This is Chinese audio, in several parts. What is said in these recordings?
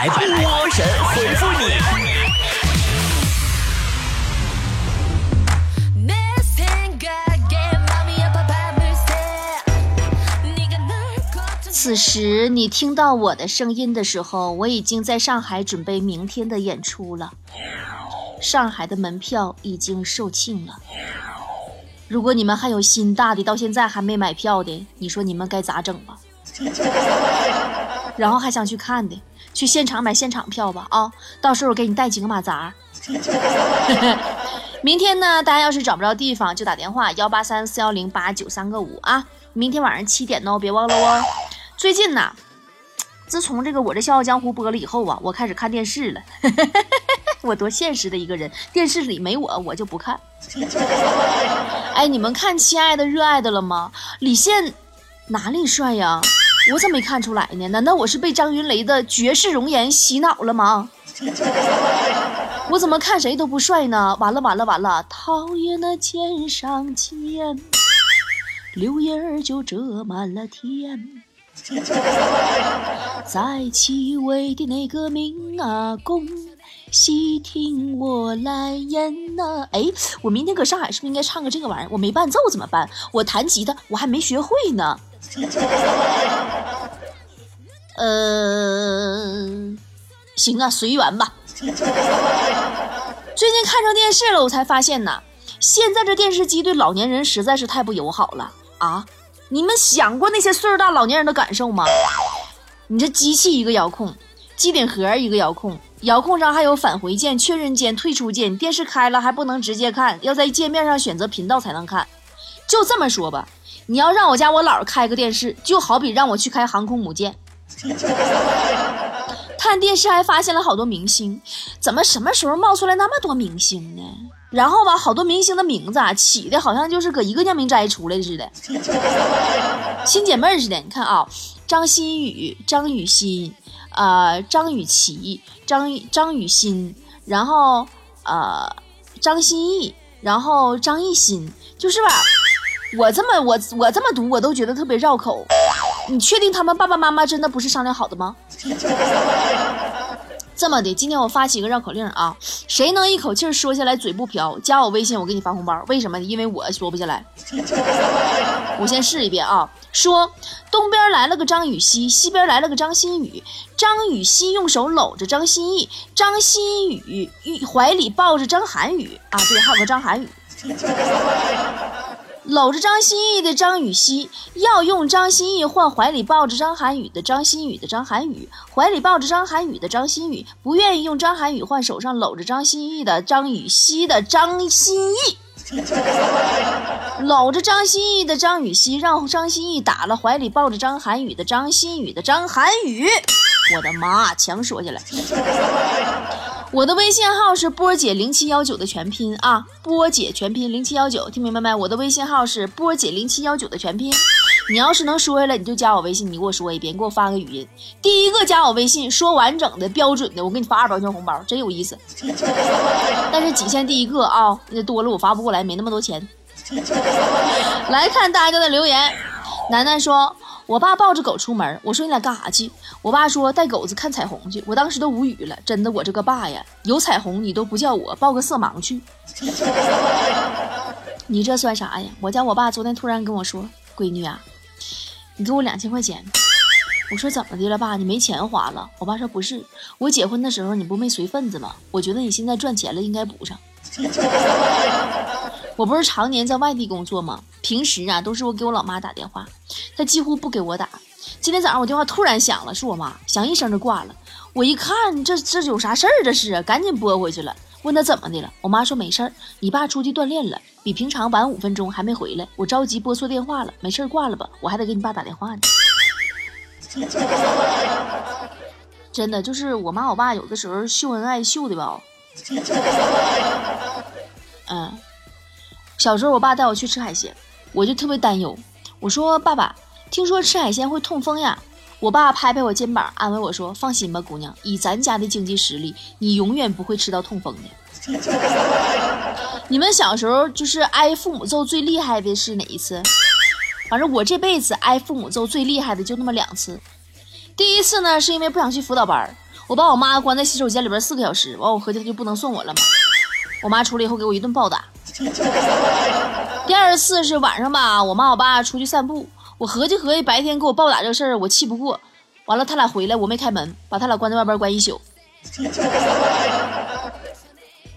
来波神回复你。此时你听到我的声音的时候，我已经在上海准备明天的演出了。上海的门票已经售罄了。如果你们还有心大的，到现在还没买票的，你说你们该咋整吧？然后还想去看的，去现场买现场票吧啊！到时候给你带几个马扎。明天呢，大家要是找不着地方，就打电话幺八三四幺零八九三个五啊！明天晚上七点哦，别忘了哦。最近呢，自从这个我这笑傲江湖播了以后啊，我开始看电视了。我多现实的一个人，电视里没我，我就不看。哎，你们看《亲爱的热爱的》了吗？李现哪里帅呀？我怎么没看出来呢？难道我是被张云雷的绝世容颜洗脑了吗？我怎么看谁都不帅呢？完了完了完了！讨厌的肩上肩，柳叶儿就遮满了天。在七位的那个明啊公，细听我来言呐。哎，我明天搁上海是不是应该唱个这个玩意儿？我没伴奏怎么办？我弹吉他我还没学会呢。呃，行啊，随缘吧。最近看上电视了，我才发现呐，现在这电视机对老年人实在是太不友好了啊！你们想过那些岁数大老年人的感受吗？你这机器一个遥控，机顶盒一个遥控，遥控上还有返回键、确认键、退出键，电视开了还不能直接看，要在界面上选择频道才能看。就这么说吧，你要让我家我姥开个电视，就好比让我去开航空母舰。看电视还发现了好多明星，怎么什么时候冒出来那么多明星呢？然后吧，好多明星的名字啊，起的好像就是搁一个酿明斋出来似的，亲姐妹似的。你看啊，张馨予、张雨欣，呃，张雨绮、张张雨欣，然后呃，张歆艺，然后张艺兴，就是吧？我这么我我这么读，我都觉得特别绕口。你确定他们爸爸妈妈真的不是商量好的吗？这么的，今天我发起一个绕口令啊，谁能一口气说下来嘴不瓢，加我微信，我给你发红包。为什么？因为我说不下来。我先试一遍啊，说东边来了个张雨绮，西边来了个张馨予。张雨绮用手搂着张歆艺，张馨予怀里抱着张涵予啊，对，还有个张涵予。搂着张歆艺的张雨绮要用张歆艺换怀里抱着张涵予的张馨予的张涵予，怀里抱着张涵予的张馨予不愿意用张涵予换手上搂着张歆艺的张雨绮的张歆艺，搂着张歆艺的张雨绮让张歆艺打了怀里抱着张涵予的张馨予的张涵予，我的妈，强说下来。我的微信号是波姐零七幺九的全拼啊，波姐全拼零七幺九，听明白没？我的微信号是波姐零七幺九的全拼。你要是能说下来，你就加我微信，你给我说一遍，你给我发个语音。第一个加我微信说完整的标准的，我给你发二百块钱红包，真有意思。但是仅限第一个啊，那多了我发不过来，没那么多钱。来看大家的留言，楠楠说。我爸抱着狗出门，我说你俩干啥去？我爸说带狗子看彩虹去。我当时都无语了，真的，我这个爸呀，有彩虹你都不叫我抱个色盲去，你这算啥呀？我家我爸昨天突然跟我说，闺女啊，你给我两千块钱。我说怎么的了，爸？你没钱花了？我爸说不是，我结婚的时候你不没随份子吗？我觉得你现在赚钱了，应该补上。我不是常年在外地工作吗？平时啊都是我给我老妈打电话，她几乎不给我打。今天早上我电话突然响了，是我妈，响一声就挂了。我一看，这这有啥事儿？这是，赶紧拨回去了，问她怎么的了。我妈说没事儿，你爸出去锻炼了，比平常晚五分钟还没回来。我着急拨错电话了，没事儿挂了吧，我还得给你爸打电话呢。真的，就是我妈我爸有的时候秀恩爱秀的吧。嗯。小时候，我爸带我去吃海鲜，我就特别担忧。我说：“爸爸，听说吃海鲜会痛风呀？”我爸拍拍我肩膀，安慰我说：“放心吧，姑娘，以咱家的经济实力，你永远不会吃到痛风的。”你们小时候就是挨父母揍最厉害的是哪一次？反正我这辈子挨父母揍最厉害的就那么两次。第一次呢，是因为不想去辅导班我把我妈关在洗手间里边四个小时，完我合计她就不能送我了嘛。我妈出来以后给我一顿暴打。第二次是晚上吧，我妈我爸出去散步，我合计合计白天给我暴打这个事儿我气不过，完了他俩回来我没开门，把他俩关在外边关一宿。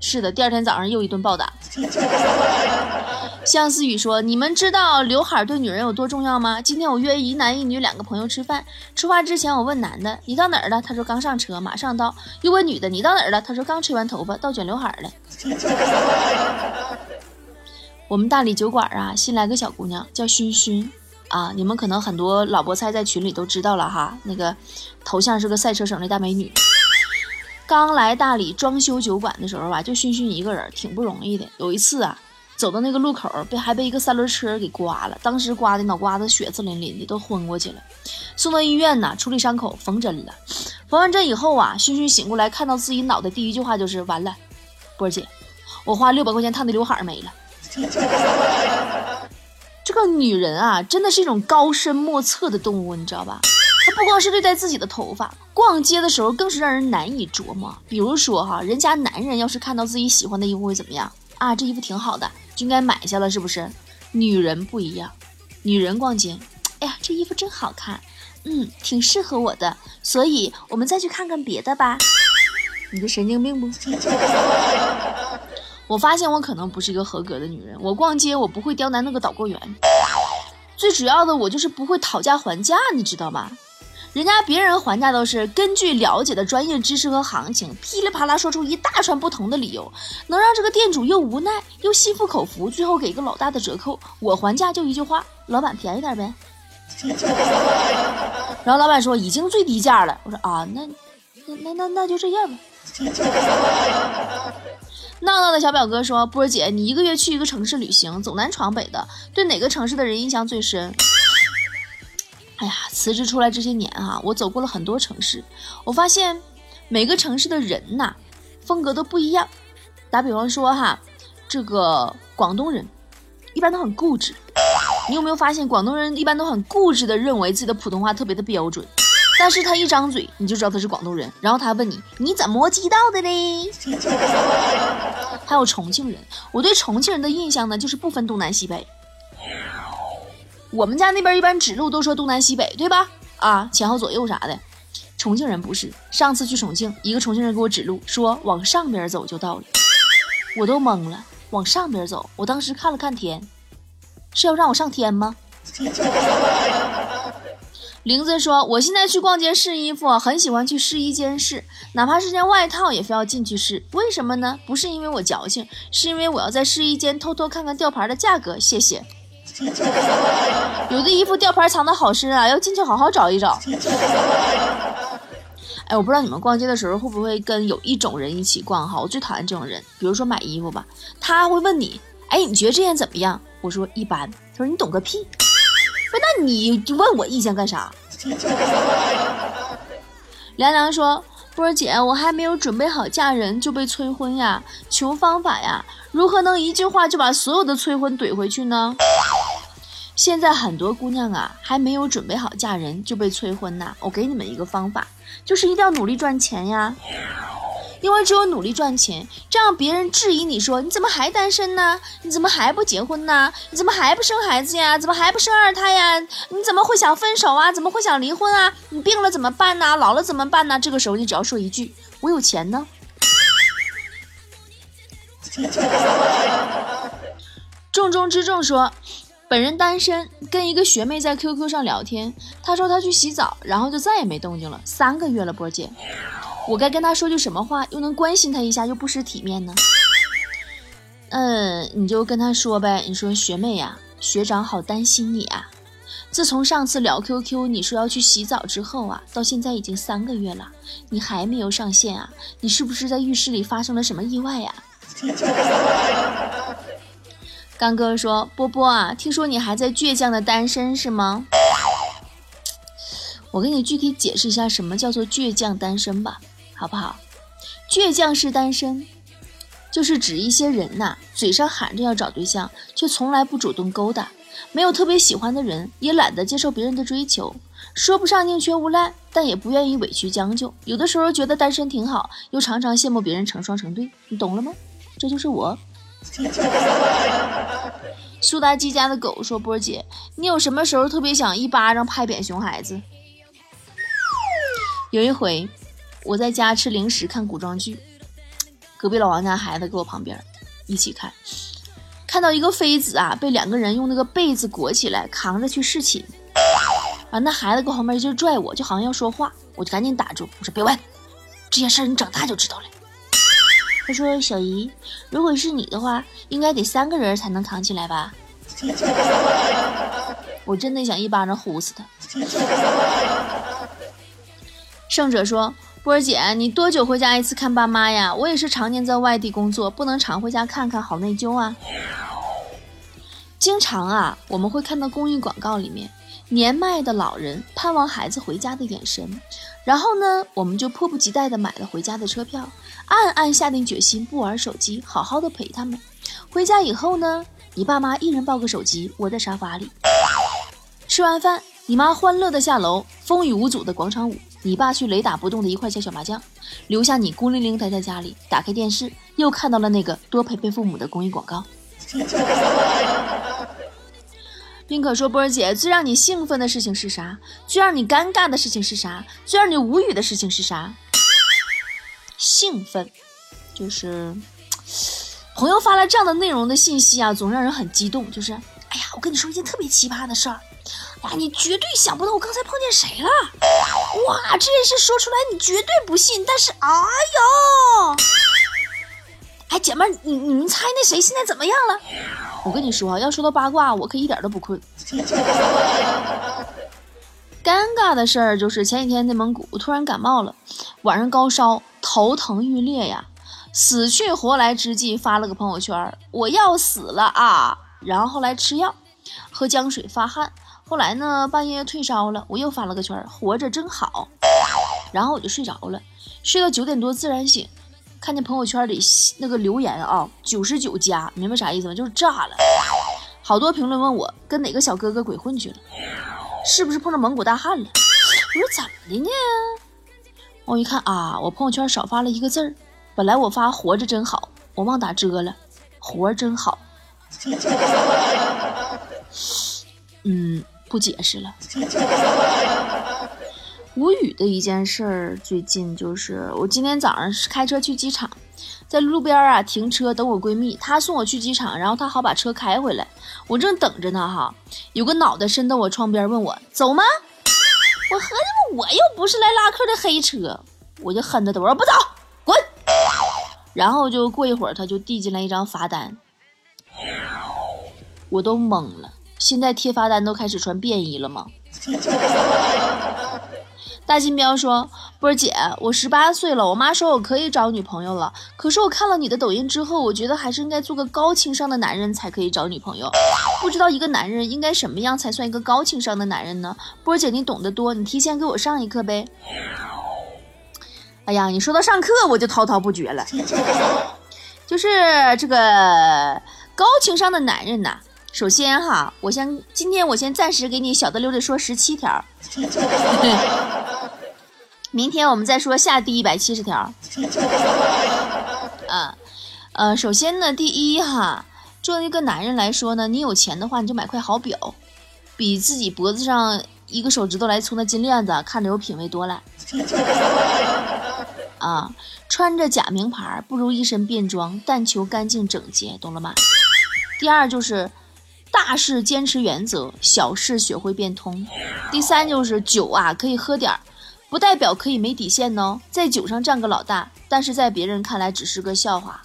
是的，第二天早上又一顿暴打。相思雨说：“你们知道刘海对女人有多重要吗？今天我约一男一女两个朋友吃饭，出发之前我问男的：‘你到哪儿了？’他说：‘刚上车，马上到。’又问女的：‘你到哪儿了？’他说：‘刚吹完头发，到卷刘海了。’我们大理酒馆啊，新来个小姑娘，叫熏熏啊，你们可能很多老菠菜在群里都知道了哈，那个头像是个赛车手的大美女。”刚来大理装修酒馆的时候吧，就熏熏一个人，挺不容易的。有一次啊，走到那个路口，被还被一个三轮车给刮了，当时刮的脑瓜子血滋淋淋的，都昏过去了。送到医院呢，处理伤口，缝针了。缝完针以后啊，熏熏醒过来，看到自己脑袋，第一句话就是：“完了，波姐，我花六百块钱烫的刘海没了。” 这个女人啊，真的是一种高深莫测的动物，你知道吧？她不光是对待自己的头发，逛街的时候更是让人难以琢磨。比如说哈，人家男人要是看到自己喜欢的衣服会怎么样啊？这衣服挺好的，就应该买下了，是不是？女人不一样，女人逛街，哎呀，这衣服真好看，嗯，挺适合我的，所以我们再去看看别的吧。你这神经病不？我发现我可能不是一个合格的女人。我逛街我不会刁难那个导购员，最主要的我就是不会讨价还价，你知道吗？人家别人还价都是根据了解的专业知识和行情，噼里啪啦说出一大串不同的理由，能让这个店主又无奈又心服口服，最后给个老大的折扣。我还价就一句话：老板便宜点呗。然后老板说已经最低价了。我说啊，那那那那那就这样吧。闹闹的小表哥说：波儿姐，你一个月去一个城市旅行，走南闯北的，对哪个城市的人印象最深？哎呀，辞职出来这些年哈，我走过了很多城市，我发现每个城市的人呐，风格都不一样。打比方说哈，这个广东人一般都很固执，你有没有发现广东人一般都很固执的认为自己的普通话特别的标准？但是他一张嘴你就知道他是广东人，然后他问你你怎么知道的嘞？还有重庆人，我对重庆人的印象呢，就是不分东南西北。我们家那边一般指路都说东南西北，对吧？啊，前后左右啥的。重庆人不是，上次去重庆，一个重庆人给我指路，说往上边走就到了，我都懵了。往上边走，我当时看了看天，是要让我上天吗？玲子说，我现在去逛街试衣服，很喜欢去试衣间试，哪怕是件外套也非要进去试。为什么呢？不是因为我矫情，是因为我要在试衣间偷偷看看吊牌的价格。谢谢。有的衣服吊牌藏的好深啊，要进去好好找一找。哎，我不知道你们逛街的时候会不会跟有一种人一起逛哈？我最讨厌这种人。比如说买衣服吧，他会问你，哎，你觉得这件怎么样？我说一般。他说你懂个屁。不，那你问我意见干啥？凉凉说。波儿姐，我还没有准备好嫁人就被催婚呀，求方法呀！如何能一句话就把所有的催婚怼回去呢？现在很多姑娘啊，还没有准备好嫁人就被催婚呐。我给你们一个方法，就是一定要努力赚钱呀。因为只有努力赚钱，这样别人质疑你说你怎么还单身呢？你怎么还不结婚呢？你怎么还不生孩子呀？怎么还不生二胎呀？你怎么会想分手啊？怎么会想离婚啊？你病了怎么办呢？老了怎么办呢？这个时候你只要说一句：“我有钱呢。”重中之重说，本人单身，跟一个学妹在 QQ 上聊天，她说她去洗澡，然后就再也没动静了，三个月了，波姐。我该跟她说句什么话，又能关心她一下，又不失体面呢？嗯，你就跟她说呗。你说学妹呀，学长好担心你啊。自从上次聊 QQ，你说要去洗澡之后啊，到现在已经三个月了，你还没有上线啊？你是不是在浴室里发生了什么意外呀？刚哥说波波啊，听说你还在倔强的单身是吗？我给你具体解释一下什么叫做倔强单身吧。好不好？倔强式单身，就是指一些人呐，嘴上喊着要找对象，却从来不主动勾搭，没有特别喜欢的人，也懒得接受别人的追求，说不上宁缺毋滥，但也不愿意委屈将就。有的时候觉得单身挺好，又常常羡慕别人成双成对。你懂了吗？这就是我。苏妲己家的狗说：“波姐，你有什么时候特别想一巴掌拍扁熊孩子？”有一回，我在家吃零食看古装剧，隔壁老王家孩子搁我旁边一起看，看到一个妃子啊被两个人用那个被子裹起来扛着去侍寝，啊，那孩子搁旁边就拽我，就好像要说话，我就赶紧打住，我说别问，这些事儿你长大就知道了。他说：“小姨，如果是你的话，应该得三个人才能扛起来吧？” 我真的想一巴掌呼死他。胜者说：“波儿姐，你多久回家一次看爸妈呀？我也是常年在外地工作，不能常回家看看，好内疚啊。”经常啊，我们会看到公益广告里面年迈的老人盼望孩子回家的眼神，然后呢，我们就迫不及待的买了回家的车票。暗暗下定决心不玩手机，好好的陪他们。回家以后呢，你爸妈一人抱个手机，窝在沙发里。吃完饭，你妈欢乐的下楼，风雨无阻的广场舞。你爸去雷打不动的一块钱小麻将，留下你孤零零待在家里。打开电视，又看到了那个多陪陪父母的公益广告。冰可说：“波儿姐，最让你兴奋的事情是啥？最让你尴尬的事情是啥？最让你无语的事情是啥？”兴奋，就是朋友发了这样的内容的信息啊，总让人很激动。就是，哎呀，我跟你说一件特别奇葩的事儿，呀，你绝对想不到我刚才碰见谁了。哇，这件事说出来你绝对不信，但是，哎呦，哎，姐妹，你你们猜那谁现在怎么样了？我跟你说啊，要说到八卦，我可一点都不困。尴尬的事儿就是前几天内蒙古突然感冒了，晚上高烧，头疼欲裂呀，死去活来之际发了个朋友圈，我要死了啊！然后后来吃药，喝姜水发汗，后来呢半夜退烧了，我又发了个圈，活着真好。然后我就睡着了，睡到九点多自然醒，看见朋友圈里那个留言啊，九十九加，明白啥意思吗？就是炸了，好多评论问我跟哪个小哥哥鬼混去了。是不是碰到蒙古大汉了？我说怎么的呢？我一看啊，我朋友圈少发了一个字儿。本来我发活着真好，我忘打遮了。活真好。嗯，不解释了。无语的一件事儿，最近就是我今天早上是开车去机场。在路边啊停车等我闺蜜，她送我去机场，然后她好把车开回来。我正等着呢哈，有个脑袋伸到我窗边问我走吗？我合计我又不是来拉客的黑车，我就哼着他我说不走，滚。然后就过一会儿，他就递进来一张罚单，我都懵了。现在贴罚单都开始穿便衣了吗？大金彪说：“波儿姐，我十八岁了，我妈说我可以找女朋友了。可是我看了你的抖音之后，我觉得还是应该做个高情商的男人才可以找女朋友。不知道一个男人应该什么样才算一个高情商的男人呢？波儿姐，你懂得多，你提前给我上一课呗。哎呀，你说到上课，我就滔滔不绝了。就是这个高情商的男人呐。”首先哈，我先今天我先暂时给你小的溜的说十七条，明天我们再说下第一百七十条。啊，呃，首先呢，第一哈，作为一个男人来说呢，你有钱的话，你就买块好表，比自己脖子上一个手指头来粗的金链子看着有品位多了。啊，穿着假名牌不如一身便装，但求干净整洁，懂了吗？第二就是。大事坚持原则，小事学会变通。第三就是酒啊，可以喝点儿，不代表可以没底线哦。在酒上占个老大，但是在别人看来只是个笑话。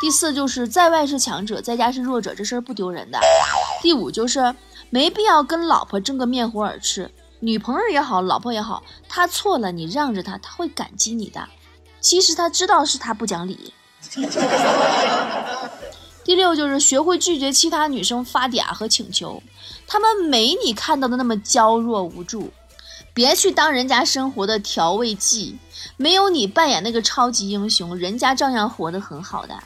第四就是在外是强者，在家是弱者，这事儿不丢人的。第五就是没必要跟老婆争个面红耳赤，女朋友也好，老婆也好，她错了你让着她，她会感激你的。其实她知道是她不讲理。第六就是学会拒绝其他女生发嗲和请求，她们没你看到的那么娇弱无助，别去当人家生活的调味剂，没有你扮演那个超级英雄，人家照样活得很好的。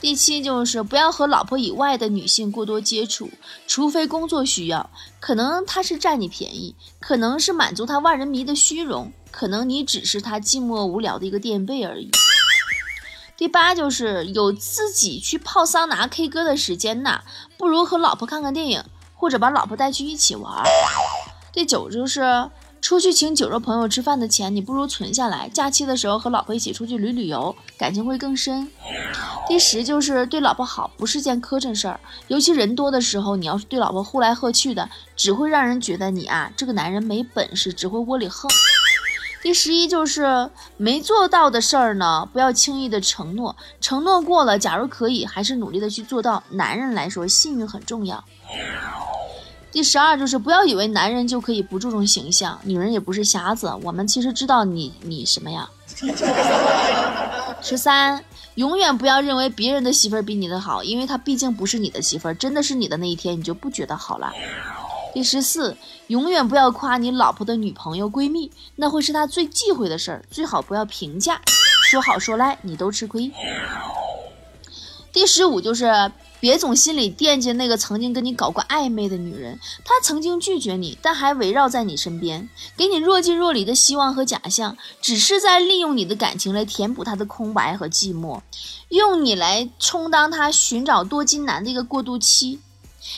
第七就是不要和老婆以外的女性过多接触，除非工作需要，可能她是占你便宜，可能是满足她万人迷的虚荣，可能你只是她寂寞无聊的一个垫背而已。第八就是有自己去泡桑拿、K 歌的时间呐，不如和老婆看看电影，或者把老婆带去一起玩。第九就是出去请酒肉朋友吃饭的钱，你不如存下来，假期的时候和老婆一起出去旅旅游，感情会更深。第十就是对老婆好不是件磕碜事儿，尤其人多的时候，你要是对老婆呼来喝去的，只会让人觉得你啊这个男人没本事，只会窝里横。第十一就是没做到的事儿呢，不要轻易的承诺，承诺过了，假如可以，还是努力的去做到。男人来说，信誉很重要。第十二就是不要以为男人就可以不注重形象，女人也不是瞎子，我们其实知道你你什么呀。十三，永远不要认为别人的媳妇儿比你的好，因为她毕竟不是你的媳妇儿，真的是你的那一天，你就不觉得好了。第十四，永远不要夸你老婆的女朋友、闺蜜，那会是她最忌讳的事儿。最好不要评价，说好说赖，你都吃亏。第十五就是别总心里惦记那个曾经跟你搞过暧昧的女人，她曾经拒绝你，但还围绕在你身边，给你若即若离的希望和假象，只是在利用你的感情来填补她的空白和寂寞，用你来充当她寻找多金男的一个过渡期。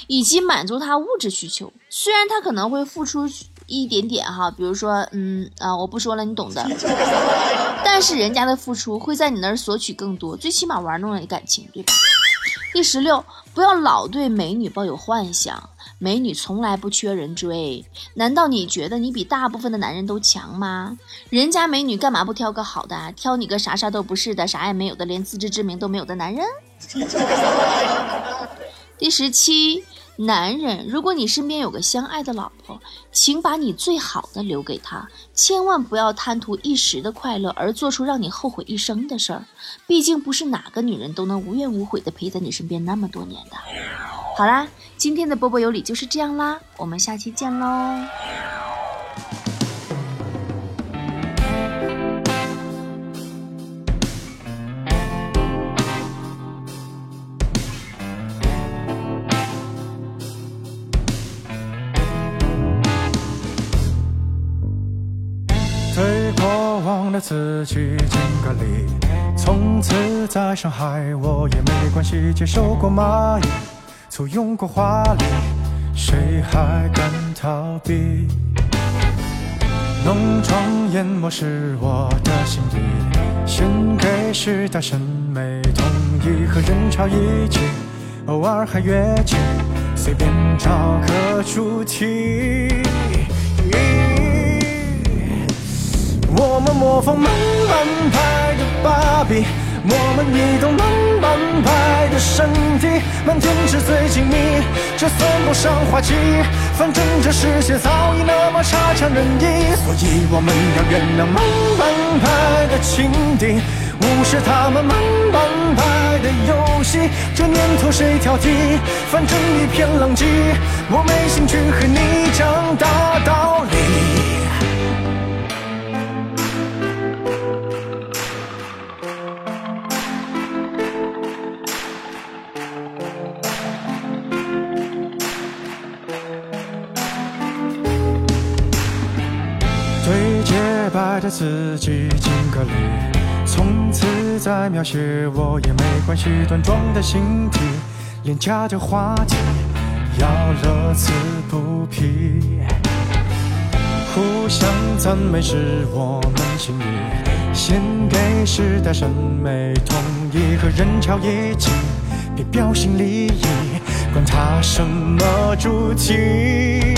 以及满足他物质需求，虽然他可能会付出一点点哈，比如说，嗯啊，我不说了，你懂的。但是人家的付出会在你那儿索取更多，最起码玩弄了感情，对吧？第十六，不要老对美女抱有幻想，美女从来不缺人追。难道你觉得你比大部分的男人都强吗？人家美女干嘛不挑个好的，挑你个啥啥都不是的，啥也没有的，连自知之明都没有的男人？第十七，男人，如果你身边有个相爱的老婆，请把你最好的留给她，千万不要贪图一时的快乐而做出让你后悔一生的事儿。毕竟不是哪个女人都能无怨无悔的陪在你身边那么多年的。好啦，今天的波波有理就是这样啦，我们下期见喽。自己敬个礼，从此在上海我也没关系。接受过蚂蚁，簇拥过华丽，谁还敢逃避？浓妆艳抹是我的心意，献给时代审美统一和人潮一起，偶尔还越界，随便找个主题。我们模仿慢半拍的芭比，我们移动慢半拍的身体，满天纸醉金迷，这算不上滑稽。反正这世界早已那么差强人意，所以我们要原谅慢半拍的情敌，无视他们慢半拍的游戏。这年头谁挑剔？反正一片狼藉，我没兴趣和你讲大道理。白的自己敬个礼，从此再描写我也没关系。端庄的形体，廉价的话题，要乐此不疲。互相赞美是我们心意，献给时代审美统一和人潮一起，别标新立异，管他什么主题。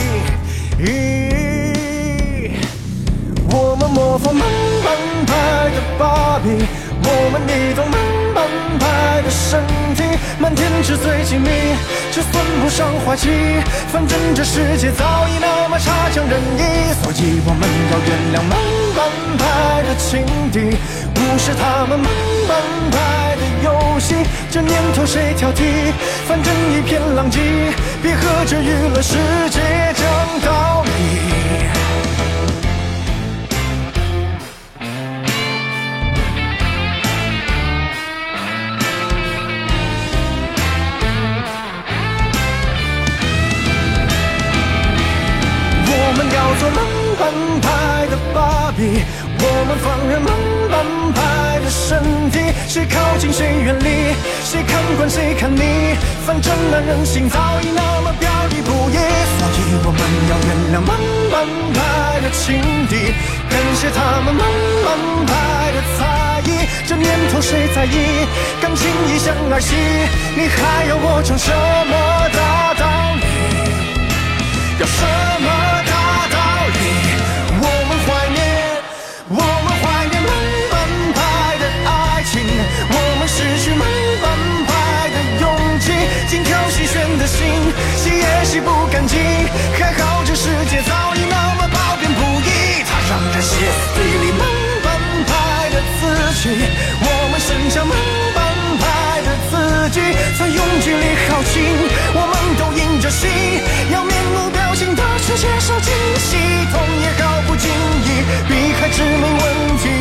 模仿慢半拍的芭比，我们移动慢半拍的身体，满天纸醉金迷，这算不上滑稽。反正这世界早已那么差强人意，所以我们要原谅慢半拍的情敌，无视他们慢半拍的游戏。这年头谁挑剔？反正一片狼藉，别和这娱乐世界讲道理。澎湃的芭比我们放任慢半拍的身体谁靠近谁远离谁看惯谁看腻反正那人心早已那么表里不一所以我们要原谅慢半拍的情敌感谢他们慢半拍的猜疑这年头谁在意感情已像儿戏你还要我讲什么大道理要什么洗不干净。还好这世界早已那么褒贬不一，它让人歇斯底里慢半拍的自己，我们剩下慢半拍的自己，在拥挤里耗尽，我们都硬着心，要面无表情的去接受惊喜，痛也毫不经意，避开致命问题。